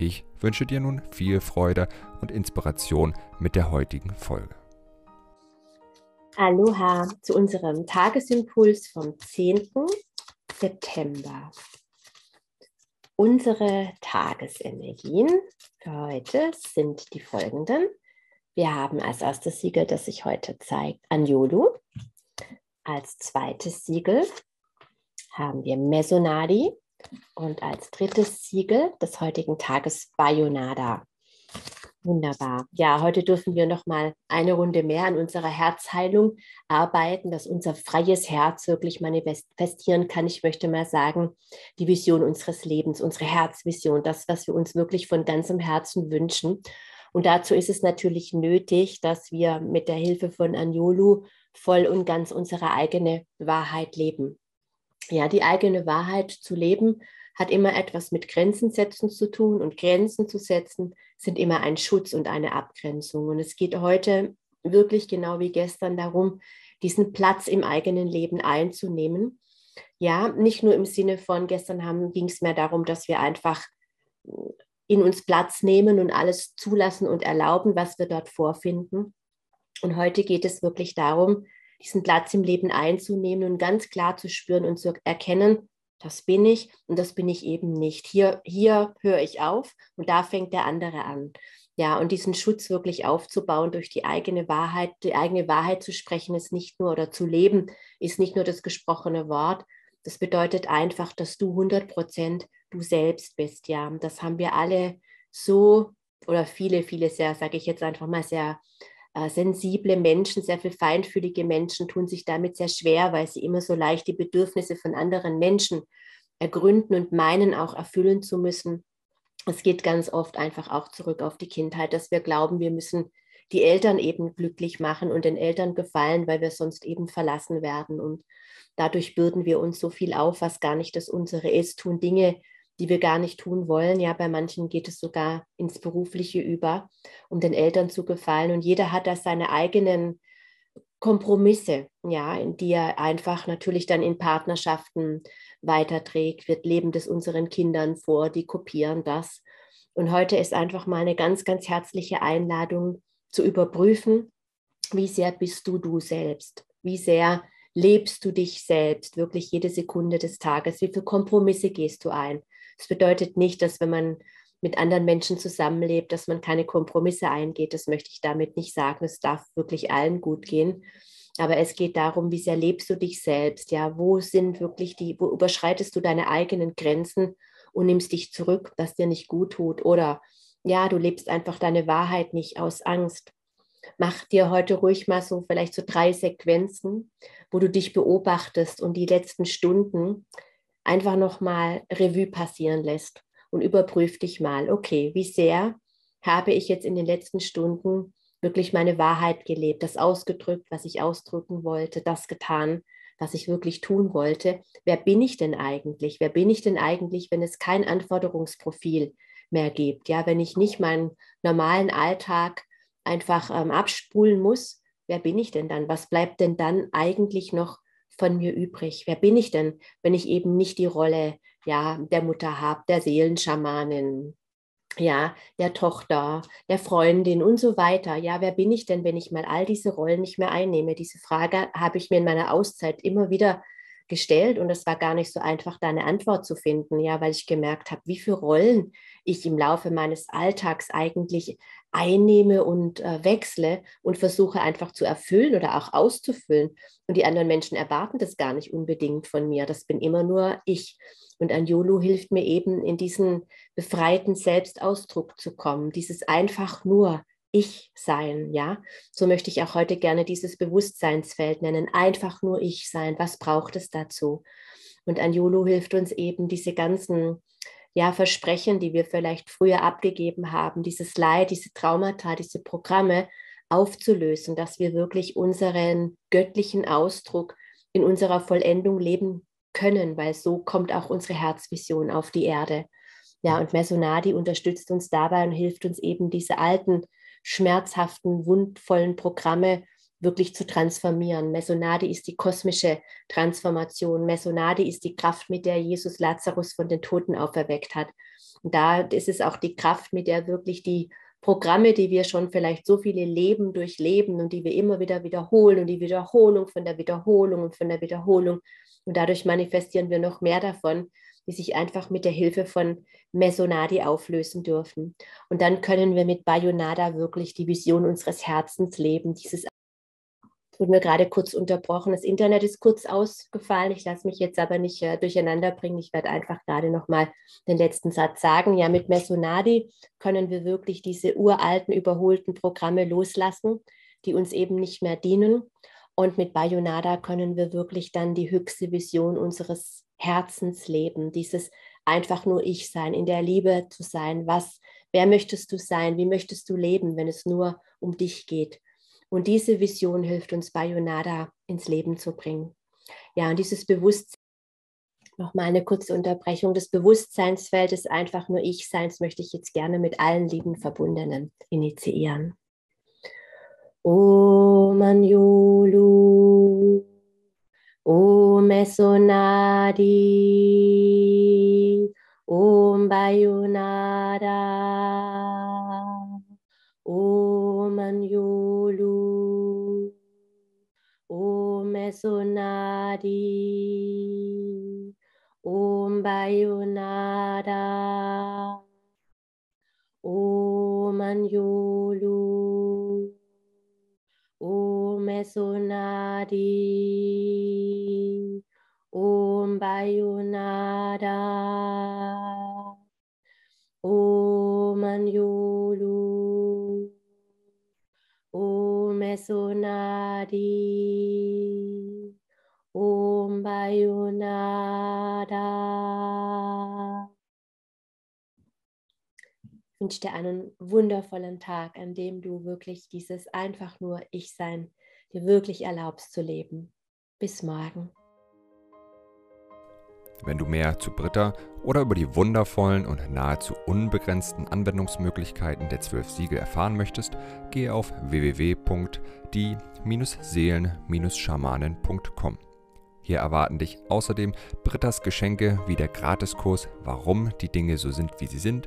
Ich wünsche dir nun viel Freude und Inspiration mit der heutigen Folge. Aloha zu unserem Tagesimpuls vom 10. September. Unsere Tagesenergien für heute sind die folgenden. Wir haben als erstes Siegel, das sich heute zeigt, Anjolu. Als zweites Siegel haben wir Mesonadi und als drittes Siegel des heutigen Tages Bayonada. Wunderbar. Ja, heute dürfen wir noch mal eine Runde mehr an unserer Herzheilung arbeiten, dass unser freies Herz wirklich manifestieren kann. Ich möchte mal sagen, die Vision unseres Lebens, unsere Herzvision, das, was wir uns wirklich von ganzem Herzen wünschen. Und dazu ist es natürlich nötig, dass wir mit der Hilfe von Anjolu voll und ganz unsere eigene Wahrheit leben. Ja, die eigene Wahrheit zu leben hat immer etwas mit Grenzen setzen zu tun und Grenzen zu setzen sind immer ein Schutz und eine Abgrenzung. Und es geht heute wirklich genau wie gestern darum, diesen Platz im eigenen Leben einzunehmen. Ja, nicht nur im Sinne von gestern ging es mehr darum, dass wir einfach in uns Platz nehmen und alles zulassen und erlauben, was wir dort vorfinden. Und heute geht es wirklich darum, diesen Platz im Leben einzunehmen und ganz klar zu spüren und zu erkennen, das bin ich und das bin ich eben nicht. Hier, hier höre ich auf und da fängt der andere an. Ja, und diesen Schutz wirklich aufzubauen durch die eigene Wahrheit, die eigene Wahrheit zu sprechen, ist nicht nur oder zu leben, ist nicht nur das gesprochene Wort. Das bedeutet einfach, dass du 100 Prozent du selbst bist. Ja, das haben wir alle so oder viele, viele sehr, sage ich jetzt einfach mal sehr sensible Menschen, sehr viel feinfühlige Menschen tun sich damit sehr schwer, weil sie immer so leicht die Bedürfnisse von anderen Menschen ergründen und meinen auch erfüllen zu müssen. Es geht ganz oft einfach auch zurück auf die Kindheit, dass wir glauben, wir müssen die Eltern eben glücklich machen und den Eltern gefallen, weil wir sonst eben verlassen werden. Und dadurch bürden wir uns so viel auf, was gar nicht das unsere ist, tun Dinge, die wir gar nicht tun wollen. Ja, bei manchen geht es sogar ins Berufliche über, um den Eltern zu gefallen. Und jeder hat da seine eigenen Kompromisse, ja, in die er einfach natürlich dann in Partnerschaften weiterträgt. Wir leben das unseren Kindern vor, die kopieren das. Und heute ist einfach mal eine ganz, ganz herzliche Einladung zu überprüfen, wie sehr bist du du selbst? Wie sehr lebst du dich selbst, wirklich jede Sekunde des Tages? Wie viele Kompromisse gehst du ein? Das bedeutet nicht, dass wenn man mit anderen Menschen zusammenlebt, dass man keine Kompromisse eingeht. Das möchte ich damit nicht sagen. Es darf wirklich allen gut gehen. Aber es geht darum, wie sehr lebst du dich selbst? Ja, wo sind wirklich die, wo überschreitest du deine eigenen Grenzen und nimmst dich zurück, was dir nicht gut tut? Oder ja, du lebst einfach deine Wahrheit nicht aus Angst. Mach dir heute ruhig mal so vielleicht so drei Sequenzen, wo du dich beobachtest und die letzten Stunden einfach nochmal Revue passieren lässt und überprüf dich mal, okay, wie sehr habe ich jetzt in den letzten Stunden wirklich meine Wahrheit gelebt, das ausgedrückt, was ich ausdrücken wollte, das getan, was ich wirklich tun wollte. Wer bin ich denn eigentlich? Wer bin ich denn eigentlich, wenn es kein Anforderungsprofil mehr gibt? Ja, wenn ich nicht meinen normalen Alltag einfach ähm, abspulen muss, wer bin ich denn dann? Was bleibt denn dann eigentlich noch von mir übrig? Wer bin ich denn, wenn ich eben nicht die Rolle ja, der Mutter habe, der Seelenschamanin, ja, der Tochter, der Freundin und so weiter. Ja, wer bin ich denn, wenn ich mal all diese Rollen nicht mehr einnehme? Diese Frage habe ich mir in meiner Auszeit immer wieder gestellt und es war gar nicht so einfach, da eine Antwort zu finden, ja, weil ich gemerkt habe, wie viele Rollen ich im Laufe meines Alltags eigentlich einnehme und äh, wechsle und versuche einfach zu erfüllen oder auch auszufüllen. Und die anderen Menschen erwarten das gar nicht unbedingt von mir. Das bin immer nur ich. Und Anjolu hilft mir eben, in diesen befreiten Selbstausdruck zu kommen, dieses einfach nur ich sein, ja. So möchte ich auch heute gerne dieses Bewusstseinsfeld nennen. Einfach nur ich sein. Was braucht es dazu? Und Anjulu hilft uns eben, diese ganzen ja, Versprechen, die wir vielleicht früher abgegeben haben, dieses Leid, diese Traumata, diese Programme aufzulösen, dass wir wirklich unseren göttlichen Ausdruck in unserer Vollendung leben können, weil so kommt auch unsere Herzvision auf die Erde. Ja, und Mesonadi unterstützt uns dabei und hilft uns eben, diese alten, schmerzhaften, wundvollen Programme wirklich zu transformieren. Mesonadi ist die kosmische Transformation. Mesonadi ist die Kraft, mit der Jesus Lazarus von den Toten auferweckt hat. Und da ist es auch die Kraft, mit der wirklich die Programme, die wir schon vielleicht so viele Leben durchleben und die wir immer wieder wiederholen und die Wiederholung von der Wiederholung und von der Wiederholung. Und dadurch manifestieren wir noch mehr davon, die sich einfach mit der Hilfe von Mesonadi auflösen dürfen. Und dann können wir mit Bayonada wirklich die Vision unseres Herzens leben, dieses wurde mir gerade kurz unterbrochen. Das Internet ist kurz ausgefallen. Ich lasse mich jetzt aber nicht äh, durcheinander bringen. Ich werde einfach gerade nochmal den letzten Satz sagen. Ja, mit Mesonadi können wir wirklich diese uralten, überholten Programme loslassen, die uns eben nicht mehr dienen. Und mit Bayonada können wir wirklich dann die höchste Vision unseres Herzens leben. Dieses einfach nur ich sein, in der Liebe zu sein. Was, wer möchtest du sein? Wie möchtest du leben, wenn es nur um dich geht? Und diese Vision hilft uns, Bayonada ins Leben zu bringen. Ja, und dieses Bewusstsein, nochmal eine kurze Unterbrechung des Bewusstseinsfeldes einfach nur Ich-Seins möchte ich jetzt gerne mit allen lieben Verbundenen initiieren. O Manjulu, O Mesonadi, Om Bayonada, Om Manjulu. Sonadi, Om Bayonada, Om Anjulu, Om Sonadi, Om Bayonada, Om Anjulu, Om Sonadi. Om Bayonada. Ich wünsche dir einen wundervollen Tag, an dem du wirklich dieses einfach nur Ich-Sein dir wirklich erlaubst zu leben. Bis morgen. Wenn du mehr zu Britta oder über die wundervollen und nahezu unbegrenzten Anwendungsmöglichkeiten der zwölf Siegel erfahren möchtest, gehe auf www.die-seelen-schamanen.com. Hier erwarten dich außerdem Brittas Geschenke wie der Gratiskurs Warum die Dinge so sind, wie sie sind,